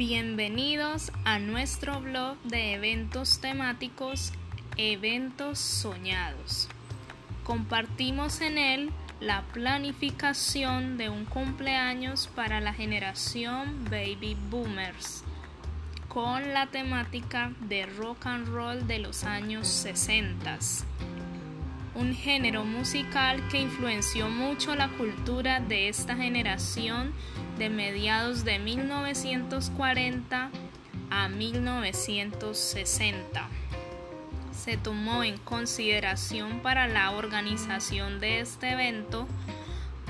Bienvenidos a nuestro blog de eventos temáticos Eventos Soñados. Compartimos en él la planificación de un cumpleaños para la generación Baby Boomers con la temática de rock and roll de los años 60 un género musical que influenció mucho la cultura de esta generación de mediados de 1940 a 1960. Se tomó en consideración para la organización de este evento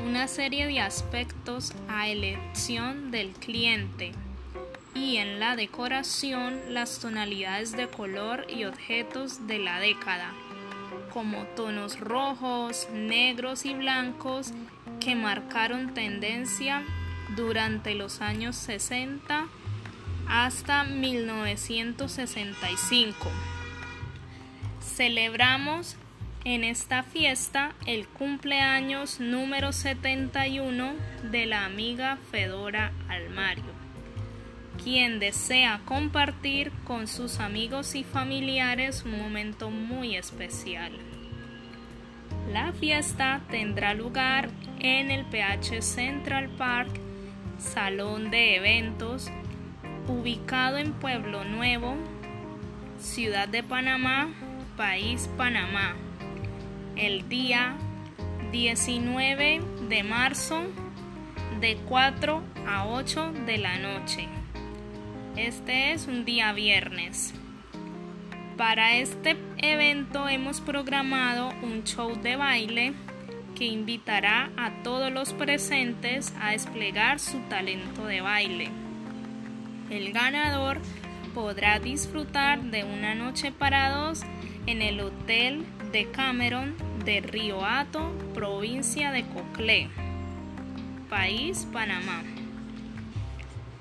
una serie de aspectos a elección del cliente y en la decoración las tonalidades de color y objetos de la década como tonos rojos, negros y blancos que marcaron tendencia durante los años 60 hasta 1965. Celebramos en esta fiesta el cumpleaños número 71 de la amiga Fedora Almario quien desea compartir con sus amigos y familiares un momento muy especial. La fiesta tendrá lugar en el PH Central Park, salón de eventos, ubicado en Pueblo Nuevo, Ciudad de Panamá, País Panamá, el día 19 de marzo de 4 a 8 de la noche. Este es un día viernes. Para este evento hemos programado un show de baile que invitará a todos los presentes a desplegar su talento de baile. El ganador podrá disfrutar de una noche para dos en el Hotel de Cameron de Río Hato, provincia de Coclé, país Panamá.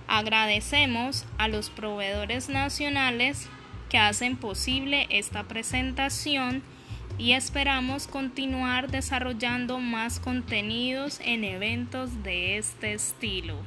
Agradecemos a los proveedores nacionales que hacen posible esta presentación y esperamos continuar desarrollando más contenidos en eventos de este estilo.